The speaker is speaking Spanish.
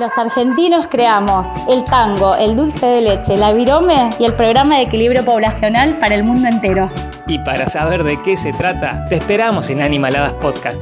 Los argentinos creamos el tango, el dulce de leche, la virome y el programa de equilibrio poblacional para el mundo entero. Y para saber de qué se trata, te esperamos en Animaladas Podcast.